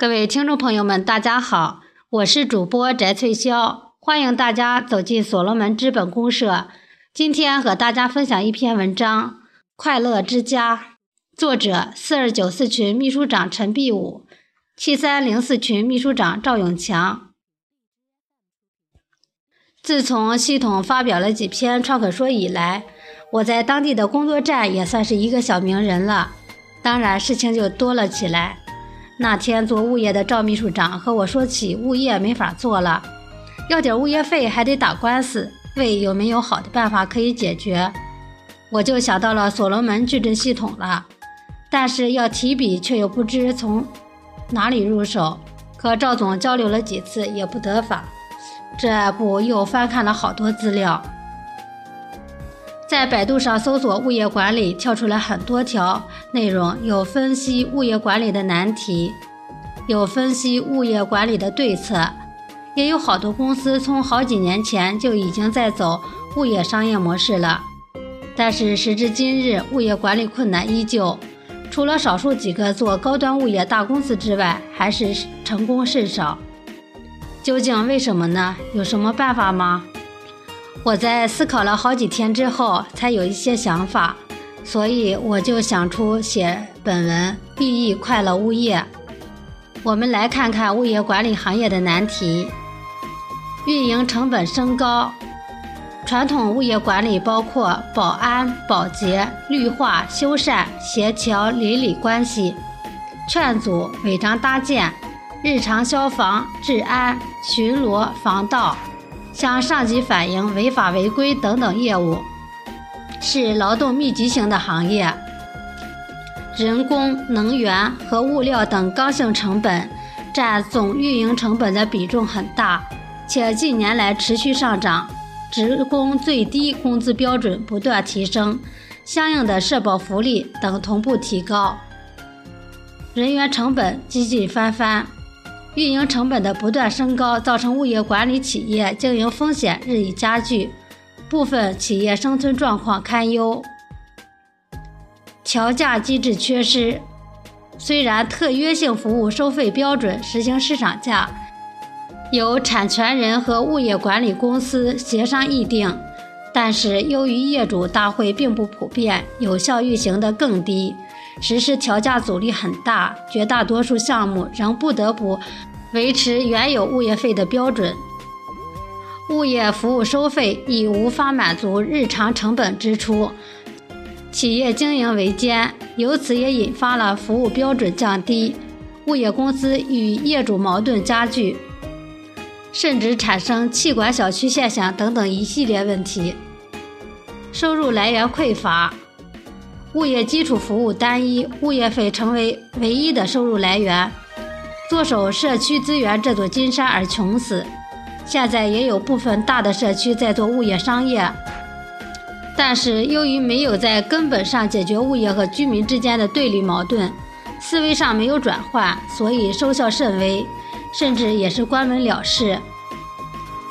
各位听众朋友们，大家好，我是主播翟翠霄，欢迎大家走进所罗门资本公社。今天和大家分享一篇文章《快乐之家》，作者四二九四群秘书长陈碧武，七三零四群秘书长赵永强。自从系统发表了几篇创可说以来，我在当地的工作站也算是一个小名人了，当然事情就多了起来。那天做物业的赵秘书长和我说起物业没法做了，要点物业费还得打官司，问有没有好的办法可以解决。我就想到了所罗门矩阵系统了，但是要提笔却又不知从哪里入手。和赵总交流了几次也不得法，这不又翻看了好多资料。在百度上搜索物业管理，跳出来很多条内容，有分析物业管理的难题，有分析物业管理的对策，也有好多公司从好几年前就已经在走物业商业模式了。但是时至今日，物业管理困难依旧，除了少数几个做高端物业大公司之外，还是成功甚少。究竟为什么呢？有什么办法吗？我在思考了好几天之后，才有一些想法，所以我就想出写本文，寓意快乐物业。我们来看看物业管理行业的难题：运营成本升高。传统物业管理包括保安、保洁、绿化、修缮、协调邻里关系、劝阻、违章搭建、日常消防、治安、巡逻、防盗。向上级反映违法违规等等业务，是劳动密集型的行业，人工、能源和物料等刚性成本占总运营成本的比重很大，且近年来持续上涨，职工最低工资标准不断提升，相应的社保福利等同步提高，人员成本几近翻番。运营成本的不断升高，造成物业管理企业经营风险日益加剧，部分企业生存状况堪忧。调价机制缺失，虽然特约性服务收费标准实行市场价，由产权人和物业管理公司协商议定，但是由于业主大会并不普遍，有效运行的更低。实施调价阻力很大，绝大多数项目仍不得不维持原有物业费的标准，物业服务收费已无法满足日常成本支出，企业经营维艰，由此也引发了服务标准降低，物业公司与业主矛盾加剧，甚至产生气管小区现象等等一系列问题，收入来源匮乏。物业基础服务单一，物业费成为唯一的收入来源，坐守社区资源这座金山而穷死。现在也有部分大的社区在做物业商业，但是由于没有在根本上解决物业和居民之间的对立矛盾，思维上没有转换，所以收效甚微，甚至也是关门了事，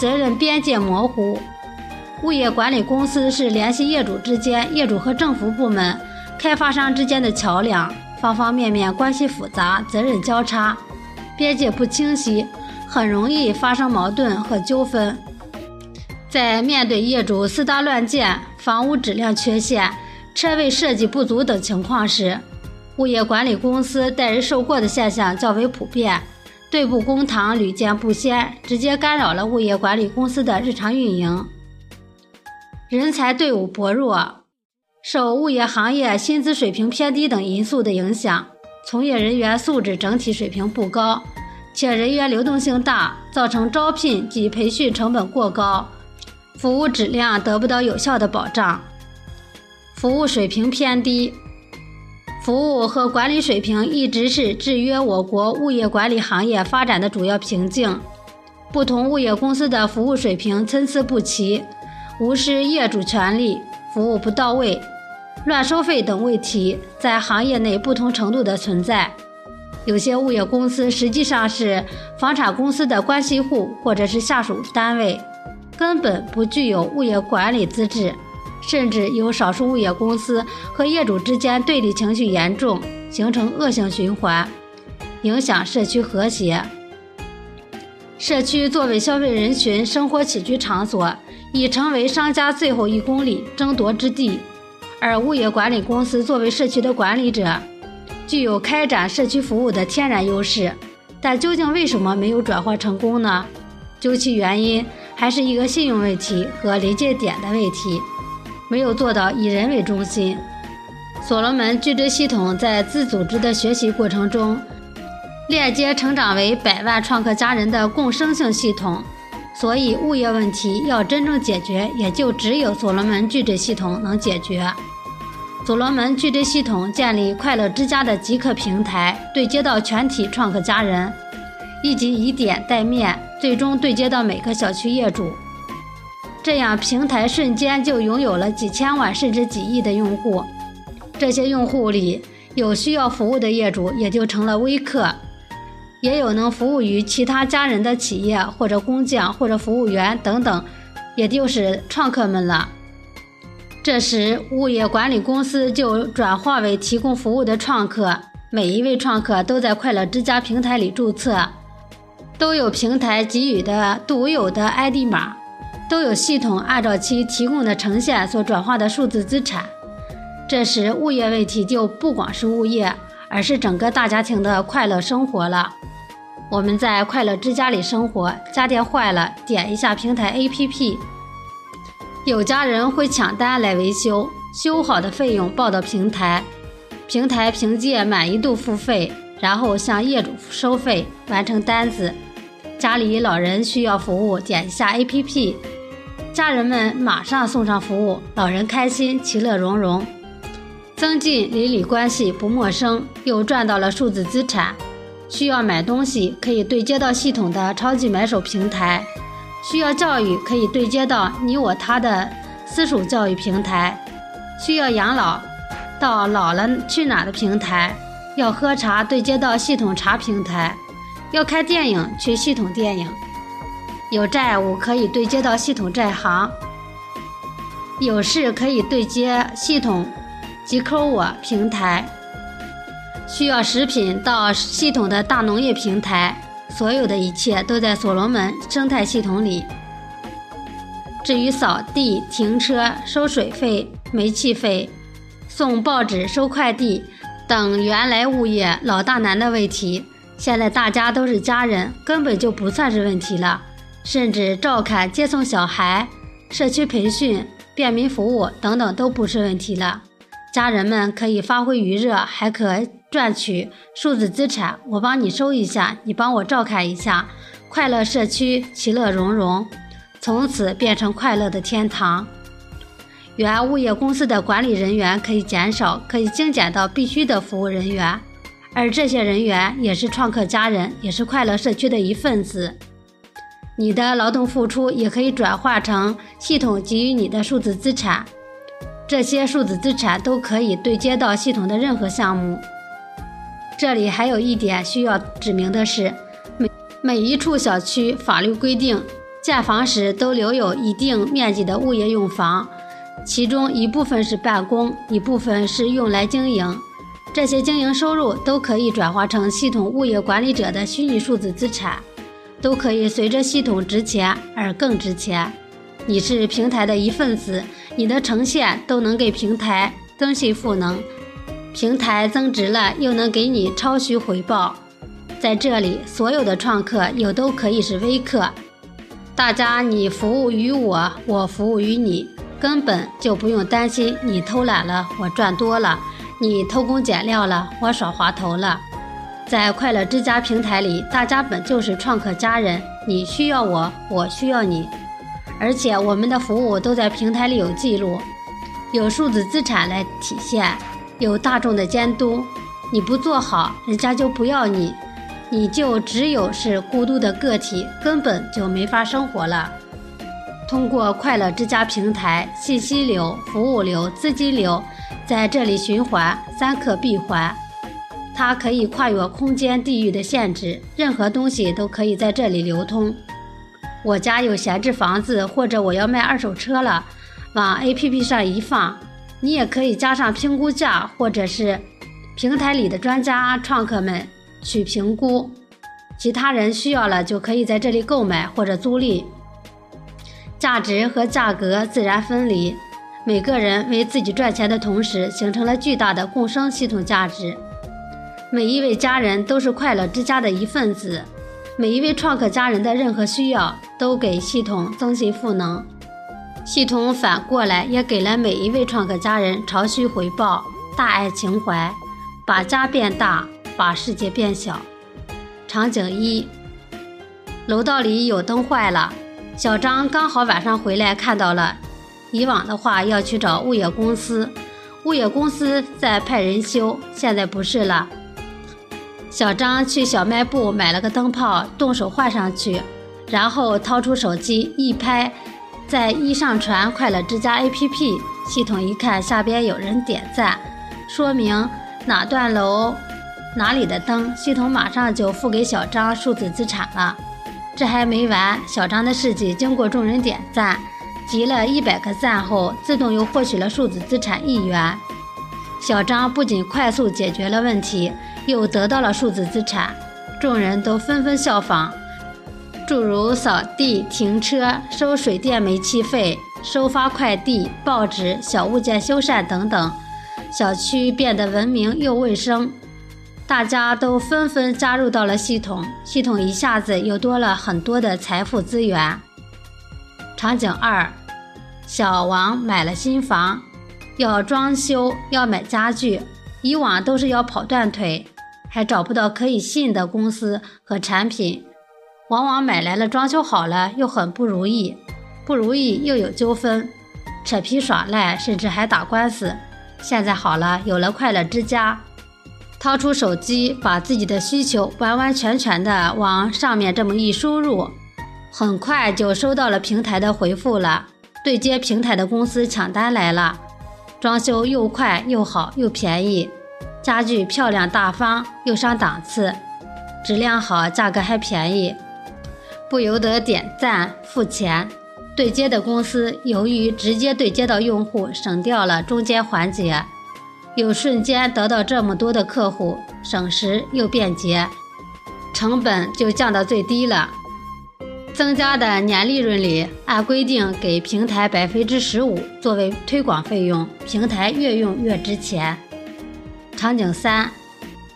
责任边界模糊。物业管理公司是联系业主之间、业主和政府部门、开发商之间的桥梁，方方面面关系复杂，责任交叉，边界不清晰，很容易发生矛盾和纠纷。在面对业主私搭乱建、房屋质量缺陷、车位设计不足等情况时，物业管理公司代人受过的现象较为普遍，对簿公堂屡见不鲜，直接干扰了物业管理公司的日常运营。人才队伍薄弱，受物业行业薪资水平偏低等因素的影响，从业人员素质整体水平不高，且人员流动性大，造成招聘及培训成本过高，服务质量得不到有效的保障，服务水平偏低，服务和管理水平一直是制约我国物业管理行业发展的主要瓶颈。不同物业公司的服务水平参差不齐。无视业主权利，服务不到位，乱收费等问题在行业内不同程度的存在。有些物业公司实际上是房产公司的关系户或者是下属单位，根本不具有物业管理资质，甚至有少数物业公司和业主之间对立情绪严重，形成恶性循环。影响社区和谐。社区作为消费人群生活起居场所，已成为商家最后一公里争夺之地。而物业管理公司作为社区的管理者，具有开展社区服务的天然优势。但究竟为什么没有转化成功呢？究其原因，还是一个信用问题和临界点的问题，没有做到以人为中心。所罗门矩阵系统在自组织的学习过程中。链接成长为百万创客家人的共生性系统，所以物业问题要真正解决，也就只有所罗门矩阵系统能解决。所罗门矩阵系统建立快乐之家的极客平台，对接到全体创客家人，以及以点带面，最终对接到每个小区业主。这样平台瞬间就拥有了几千万甚至几亿的用户。这些用户里有需要服务的业主，也就成了微客。也有能服务于其他家人的企业或者工匠或者服务员等等，也就是创客们了。这时，物业管理公司就转化为提供服务的创客。每一位创客都在快乐之家平台里注册，都有平台给予的独有的 ID 码，都有系统按照其提供的呈现所转化的数字资产。这时，物业问题就不光是物业，而是整个大家庭的快乐生活了。我们在快乐之家里生活，家电坏了，点一下平台 APP，有家人会抢单来维修，修好的费用报到平台，平台凭借满意度付费，然后向业主收费，完成单子。家里老人需要服务，点一下 APP，家人们马上送上服务，老人开心，其乐融融，增进邻里关系，不陌生，又赚到了数字资产。需要买东西，可以对接到系统的超级买手平台；需要教育，可以对接到你我他的私属教育平台；需要养老，到老了去哪的平台；要喝茶，对接到系统茶平台；要看电影，去系统电影；有债务，可以对接到系统债行；有事可以对接系统极抠我平台。需要食品到系统的大农业平台，所有的一切都在所罗门生态系统里。至于扫地、停车、收水费、煤气费、送报纸、收快递等原来物业老大难的问题，现在大家都是家人，根本就不算是问题了。甚至照看、接送小孩、社区培训、便民服务等等都不是问题了。家人们可以发挥余热，还可。赚取数字资产，我帮你收一下，你帮我照看一下，快乐社区其乐融融，从此变成快乐的天堂。原物业公司的管理人员可以减少，可以精简到必须的服务人员，而这些人员也是创客家人，也是快乐社区的一份子。你的劳动付出也可以转化成系统给予你的数字资产，这些数字资产都可以对接到系统的任何项目。这里还有一点需要指明的是，每每一处小区法律规定，建房时都留有一定面积的物业用房，其中一部分是办公，一部分是用来经营。这些经营收入都可以转化成系统物业管理者的虚拟数字资产，都可以随着系统值钱而更值钱。你是平台的一份子，你的呈现都能给平台增信赋能。平台增值了，又能给你超需回报。在这里，所有的创客又都可以是微客。大家，你服务于我，我服务于你，根本就不用担心你偷懒了，我赚多了；你偷工减料了，我耍滑头了。在快乐之家平台里，大家本就是创客家人，你需要我，我需要你，而且我们的服务都在平台里有记录，有数字资产来体现。有大众的监督，你不做好，人家就不要你，你就只有是孤独的个体，根本就没法生活了。通过快乐之家平台，信息流、服务流、资金流在这里循环，三客闭环，它可以跨越空间、地域的限制，任何东西都可以在这里流通。我家有闲置房子，或者我要卖二手车了，往 APP 上一放。你也可以加上评估价，或者是平台里的专家创客们去评估，其他人需要了就可以在这里购买或者租赁。价值和价格自然分离，每个人为自己赚钱的同时，形成了巨大的共生系统价值。每一位家人都是快乐之家的一份子，每一位创客家人的任何需要都给系统增信赋能，系统反过来也给了每一位创客家人潮汐回报，大爱情怀，把家变大，把世界变小。场景一：楼道里有灯坏了。小张刚好晚上回来，看到了。以往的话要去找物业公司，物业公司在派人修，现在不是了。小张去小卖部买了个灯泡，动手换上去，然后掏出手机一拍，在一上传快乐之家 APP，系统一看下边有人点赞，说明哪段楼哪里的灯，系统马上就付给小张数字资产了。这还没完，小张的事迹经过众人点赞，集了一百个赞后，自动又获取了数字资产一元。小张不仅快速解决了问题，又得到了数字资产，众人都纷纷效仿，诸如扫地、停车、收水电煤气费、收发快递、报纸、小物件修缮等等，小区变得文明又卫生。大家都纷纷加入到了系统，系统一下子又多了很多的财富资源。场景二，小王买了新房，要装修，要买家具，以往都是要跑断腿，还找不到可以信的公司和产品，往往买来了装修好了又很不如意，不如意又有纠纷，扯皮耍赖，甚至还打官司。现在好了，有了快乐之家。掏出手机，把自己的需求完完全全的往上面这么一输入，很快就收到了平台的回复了。对接平台的公司抢单来了，装修又快又好又便宜，家具漂亮大方又上档次，质量好，价格还便宜，不由得点赞付钱。对接的公司由于直接对接到用户，省掉了中间环节。又瞬间得到这么多的客户，省时又便捷，成本就降到最低了。增加的年利润里，按规定给平台百分之十五作为推广费用，平台越用越值钱。场景三，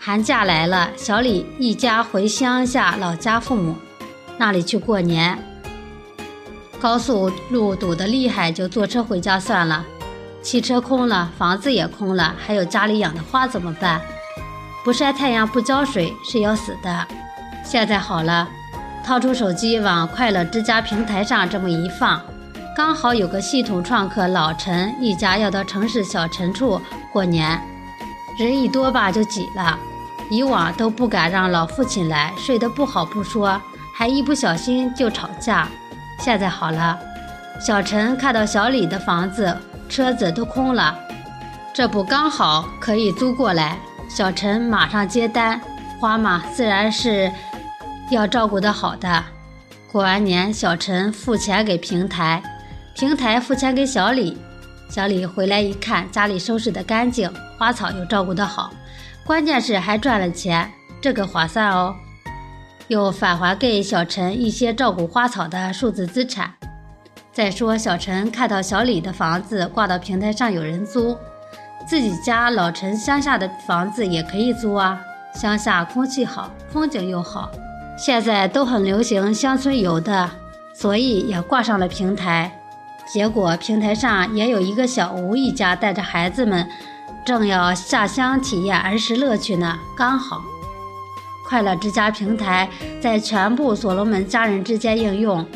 寒假来了，小李一家回乡下老家父母那里去过年。高速路堵得厉害，就坐车回家算了。汽车空了，房子也空了，还有家里养的花怎么办？不晒太阳不浇水是要死的。现在好了，掏出手机往快乐之家平台上这么一放，刚好有个系统创客老陈一家要到城市小陈处过年，人一多吧就挤了。以往都不敢让老父亲来，睡得不好不说，还一不小心就吵架。现在好了，小陈看到小李的房子。车子都空了，这不刚好可以租过来？小陈马上接单，花嘛自然是要照顾得好的。过完年，小陈付钱给平台，平台付钱给小李。小李回来一看，家里收拾的干净，花草又照顾得好，关键是还赚了钱，这个划算哦。又返还给小陈一些照顾花草的数字资产。再说，小陈看到小李的房子挂到平台上有人租，自己家老陈乡下的房子也可以租啊。乡下空气好，风景又好，现在都很流行乡村游的，所以也挂上了平台。结果平台上也有一个小吴一家带着孩子们，正要下乡体验儿时乐趣呢。刚好，快乐之家平台在全部所罗门家人之间应用。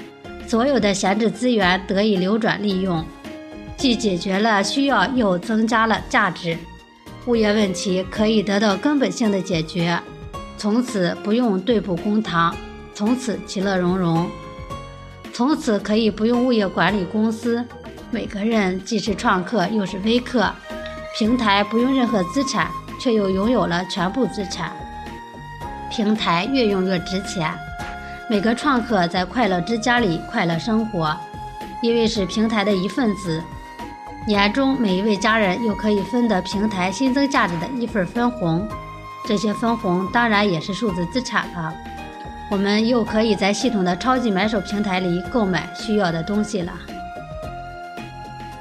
所有的闲置资源得以流转利用，既解决了需要，又增加了价值，物业问题可以得到根本性的解决，从此不用对簿公堂，从此其乐融融，从此可以不用物业管理公司，每个人既是创客又是微客，平台不用任何资产，却又拥有了全部资产，平台越用越值钱。每个创客在快乐之家里快乐生活，因为是平台的一份子。年终每一位家人又可以分得平台新增价值的一份分红。这些分红当然也是数字资产了。我们又可以在系统的超级买手平台里购买需要的东西了。